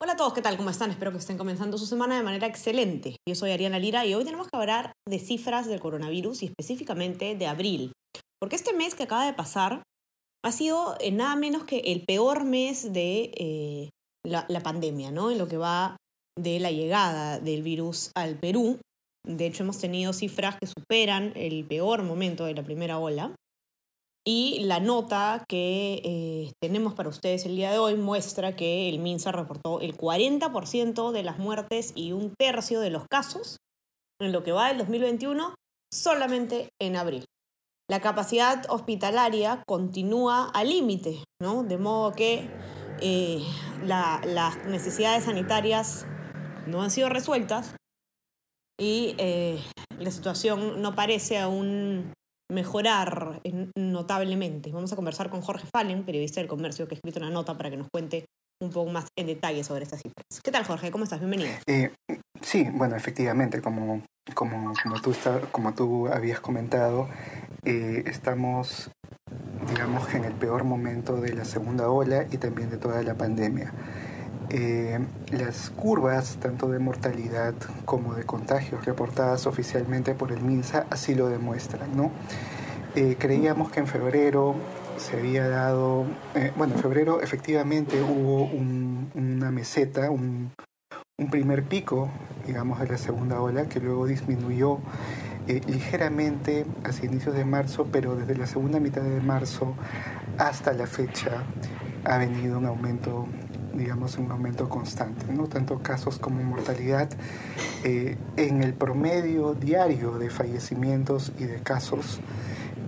Hola a todos, ¿qué tal? ¿Cómo están? Espero que estén comenzando su semana de manera excelente. Yo soy Ariana Lira y hoy tenemos que hablar de cifras del coronavirus y específicamente de abril. Porque este mes que acaba de pasar ha sido eh, nada menos que el peor mes de eh, la, la pandemia, ¿no? En lo que va de la llegada del virus al Perú. De hecho, hemos tenido cifras que superan el peor momento de la primera ola. Y la nota que eh, tenemos para ustedes el día de hoy muestra que el MINSA reportó el 40% de las muertes y un tercio de los casos en lo que va del 2021 solamente en abril. La capacidad hospitalaria continúa al límite, ¿no? De modo que eh, la, las necesidades sanitarias no han sido resueltas y eh, la situación no parece aún mejorar notablemente. Vamos a conversar con Jorge Fallen, periodista del comercio, que ha escrito una nota para que nos cuente un poco más en detalle sobre estas cifras. ¿Qué tal, Jorge? ¿Cómo estás? Bienvenido. Eh, sí, bueno, efectivamente, como, como, como, tú, está, como tú habías comentado, eh, estamos, digamos, en el peor momento de la segunda ola y también de toda la pandemia. Eh, las curvas, tanto de mortalidad como de contagios reportadas oficialmente por el MINSA, así lo demuestran. ¿no? Eh, creíamos que en febrero se había dado, eh, bueno, en febrero efectivamente hubo un, una meseta, un, un, primer pico, digamos, de la segunda ola, que luego disminuyó ligeramente hacia inicios de marzo, pero desde la segunda mitad de marzo hasta la fecha ha venido un aumento digamos, un aumento constante, ¿no? tanto casos como mortalidad. Eh, en el promedio diario de fallecimientos y de casos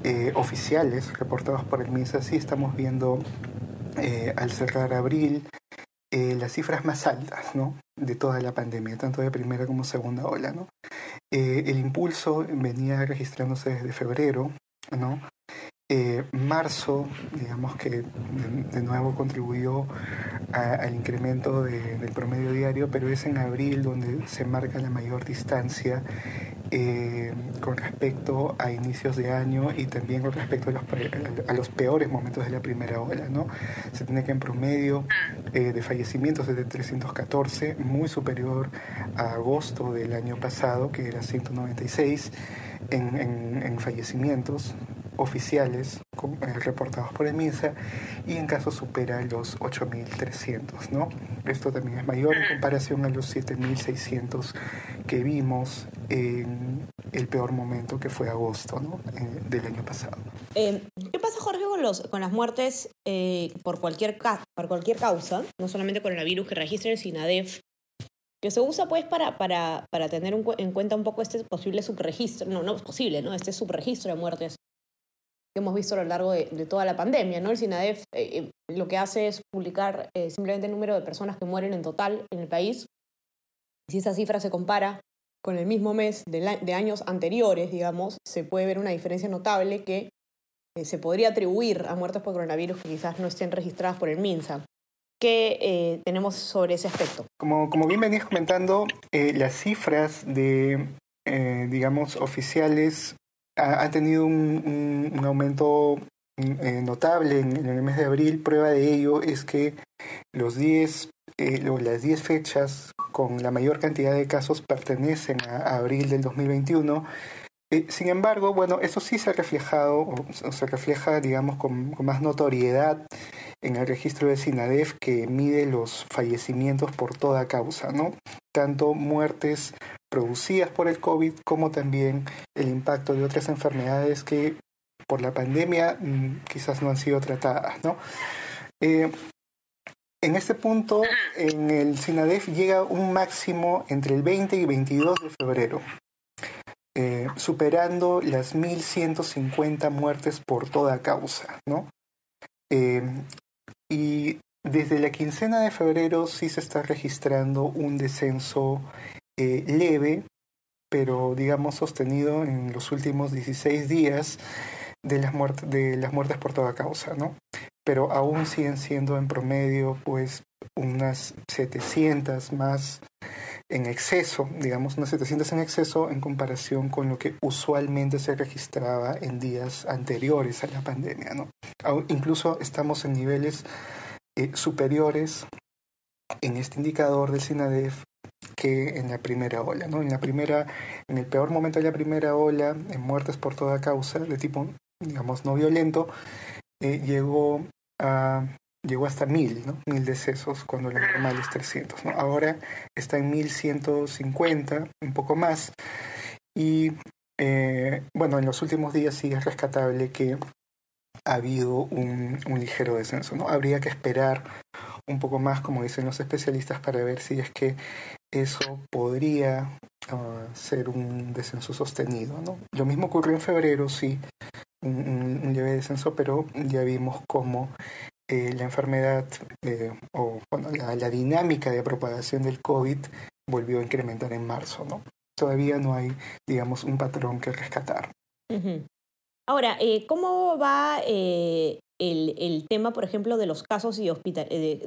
eh, oficiales reportados por el MINSA, sí estamos viendo eh, al cerrar abril las cifras más altas ¿no? de toda la pandemia, tanto de primera como segunda ola. ¿no? el impulso venía registrándose desde febrero, ¿no? Eh, marzo, digamos que de, nuevo contribuyó a, al incremento de, del promedio diario, pero es en abril donde se marca la mayor distancia eh, con respecto a inicios de año y también con respecto a los, a los peores momentos de la primera ola. ¿no? Se tiene que en promedio eh, de fallecimientos es de 314, muy superior a agosto del año pasado, que era 196 en, en, en fallecimientos oficiales eh, reportados por el MINSA y en caso supera los 8.300. ¿no? Esto también es mayor en comparación a los 7.600 que vimos en el peor momento que fue agosto ¿no? eh, del año pasado. Eh, ¿Qué pasa, Jorge, con, los, con las muertes eh, por, cualquier, por cualquier causa, no solamente coronavirus, que registra el SINADEF que se usa pues para, para, para tener un, en cuenta un poco este posible subregistro, no, no es posible, ¿no? Este subregistro de muertes hemos visto a lo largo de, de toda la pandemia. ¿no? El SINADEF eh, lo que hace es publicar eh, simplemente el número de personas que mueren en total en el país. Si esa cifra se compara con el mismo mes de, la, de años anteriores, digamos, se puede ver una diferencia notable que eh, se podría atribuir a muertes por coronavirus que quizás no estén registradas por el MINSA. ¿Qué eh, tenemos sobre ese aspecto? Como, como bien venías comentando, eh, las cifras de, eh, digamos, oficiales ha, tenido un, un, aumento eh, notable en, el mes de abril. Prueba de ello es que los 10, eh, las 10 fechas con la mayor cantidad de casos pertenecen a, abril del 2021. Eh, sin embargo, bueno, eso sí se ha reflejado, o, o se refleja, digamos, con, con, más notoriedad en el registro de SINADEF que mide los fallecimientos por toda causa, ¿no? Tanto muertes producidas por el COVID como también el impacto de otras enfermedades que por la pandemia mmm, quizás no han sido tratadas, ¿no? Eh, en este punto, en el SINADEF llega un máximo entre el 20 y 22 de febrero, eh, superando las 1.150 muertes por toda causa, ¿no? Eh, y desde la quincena de febrero sí se está registrando un descenso eh, leve pero digamos sostenido en los últimos 16 días de las, muertes, de las muertes por toda causa, ¿no? Pero aún siguen siendo en promedio pues unas 700 más en exceso, digamos unas 700 en exceso en comparación con lo que usualmente se registraba en días anteriores a la pandemia, ¿no? Incluso estamos en niveles eh, superiores en este indicador del SINADEF que en la primera ola, ¿no? En la primera, en el peor momento de la primera ola, en muertes por toda causa, de tipo, digamos, no violento, eh, llegó llegó hasta mil, ¿no? Mil decesos, cuando lo normal es 300, ¿no? Ahora está en 1150, un poco más. Y eh, bueno, en los últimos días sí es rescatable que ha habido un, ligero descenso, ¿no? Habría que esperar un poco más, como dicen los especialistas, para ver si es que eso podría uh, ser un descenso sostenido, ¿no? Lo mismo ocurrió en febrero, sí, un, un leve descenso, pero ya vimos cómo eh, la enfermedad eh, o bueno, la, dinámica de propagación del COVID volvió a incrementar en marzo, ¿no? Todavía no hay, digamos, un patrón que rescatar. Ahora, eh, ¿cómo va el, el, tema, por ejemplo, de los casos, y hospital,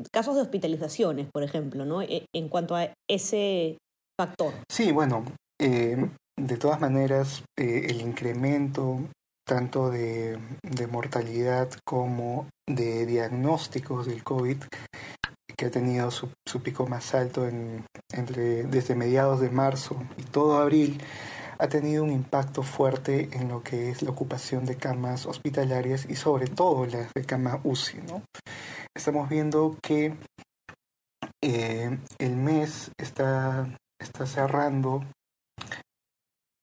casos de hospitalizaciones, por ejemplo, ¿no? E, en cuanto a ese factor. Sí, bueno, de todas maneras, el incremento tanto de, mortalidad como de diagnósticos del COVID, que ha tenido su, pico más alto en, entre, desde mediados de marzo y todo abril, ha tenido un impacto fuerte en lo que es la ocupación de camas hospitalarias y sobre todo las de cama UCI. ¿no? Estamos viendo que eh, el mes está, está cerrando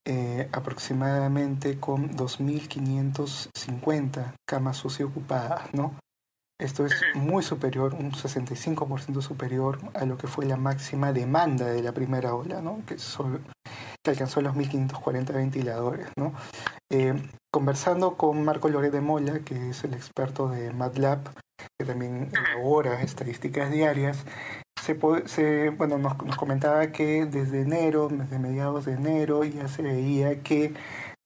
eh, aproximadamente con 2.550 camas UCI ocupadas, ¿no? Esto es muy superior, un 65% superior a lo que fue la máxima demanda de la primera ola, ¿no? Que, alcanzó los 1.540 ventiladores. Eh, conversando con Marco Loret de Mola, que es el experto de MATLAB, que también elabora estadísticas diarias, se, bueno, nos, comentaba que desde enero, desde mediados de enero, ya se veía que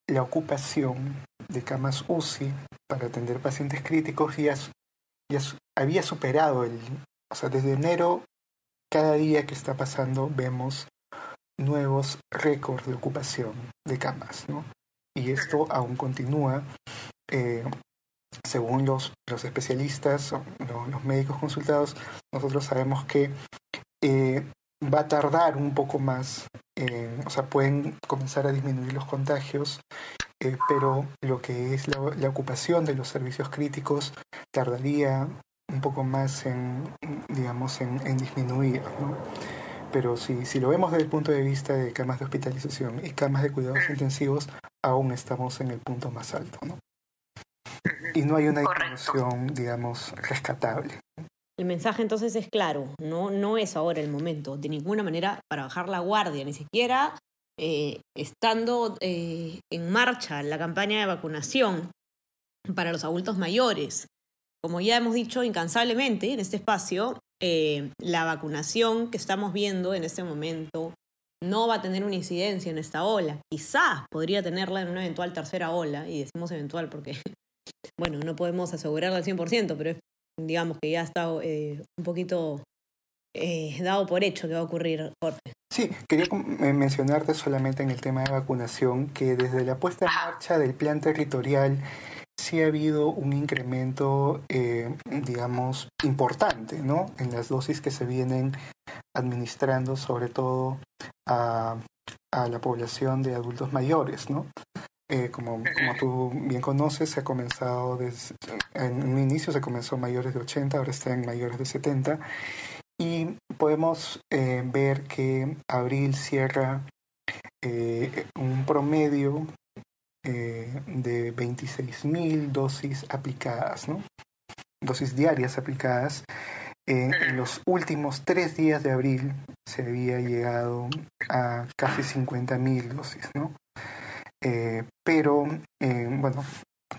la ocupación de camas UCI para atender pacientes críticos ya había superado el... O sea, desde enero, cada día que está pasando, vemos nuevos récords de ocupación de camas, ¿no? Y esto aún continúa. Eh, según los, los especialistas, los, médicos consultados, nosotros sabemos que eh, va a tardar un poco más, o sea, pueden comenzar a disminuir los contagios, eh, pero lo que es la, ocupación de los servicios críticos tardaría un poco más en, digamos, en, disminuir, ¿no? Pero si, si lo vemos desde el punto de vista de camas de hospitalización y camas de cuidados intensivos, aún estamos en el punto más alto, ¿no? Y no hay una disminución, digamos, rescatable. El mensaje entonces es claro, no, no es ahora el momento, de ninguna manera para bajar la guardia, ni siquiera eh, estando eh, en marcha la campaña de vacunación para los adultos mayores. Como ya hemos dicho incansablemente en este espacio, eh, la vacunación que estamos viendo en este momento no va a tener una incidencia en esta ola. Quizás podría tenerla en una eventual tercera ola, y decimos eventual porque, bueno, no podemos asegurarla al 100%, pero es digamos que ya está eh, un poquito eh, dado por hecho que va a ocurrir, Jorge. Sí, quería eh, mencionarte solamente en el tema de vacunación que desde la puesta en marcha del plan territorial sí ha habido un incremento, digamos, importante, ¿no? En las dosis que se vienen administrando, sobre todo a, la población de adultos mayores, ¿no? Eh, como, tú bien conoces, se ha comenzado desde, en un inicio se comenzó mayores de 80, ahora está en mayores de 70 y podemos eh, ver que abril cierra eh, un promedio de 26.000 dosis aplicadas, ¿no? dosis diarias aplicadas. en los últimos tres días de abril se había llegado a casi 50.000 dosis, ¿no? Eh, pero, eh, bueno,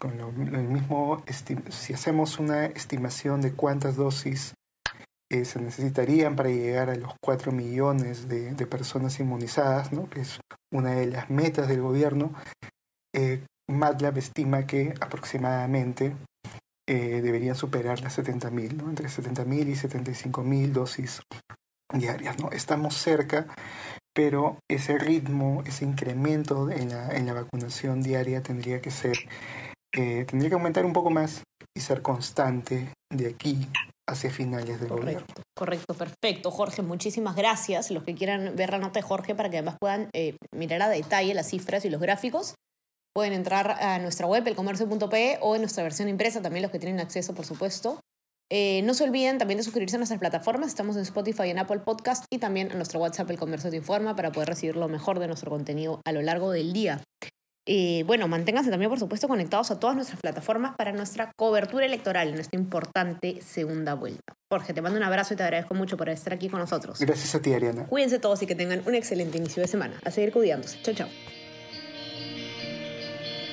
con el mismo, si hacemos una estimación de cuántas dosis eh, se necesitarían para llegar a los 4 millones de, de personas inmunizadas, ¿no? que es una de las metas del gobierno. Eh, MATLAB estima que aproximadamente eh, deberían superar las 70.000, ¿no? entre 70.000 y 75.000 dosis diarias. ¿no? Estamos cerca, pero ese ritmo, ese incremento en la, en la vacunación diaria tendría que ser, eh, tendría que aumentar un poco más y ser constante de aquí hacia finales del Correcto, gobierno. correcto, perfecto. Jorge, muchísimas gracias. Los que quieran ver la nota de Jorge para que además puedan eh, mirar a detalle las cifras y los gráficos, pueden entrar a nuestra web, elcomercio.pe, o en nuestra versión impresa, también los que tienen acceso, por supuesto. Eh, no se olviden también de suscribirse a nuestras plataformas. Estamos en Spotify y en Apple Podcast y también en nuestro WhatsApp El Comercio Te Informa para poder recibir lo mejor de nuestro contenido a lo largo del día. Eh, bueno, manténganse también, por supuesto, conectados a todas nuestras plataformas para nuestra cobertura electoral en esta importante segunda vuelta. Jorge, te mando un abrazo y te agradezco mucho por estar aquí con nosotros. Gracias a ti, Ariana. Cuídense todos y que tengan un excelente inicio de semana. A seguir cuidándose. Chao, chao.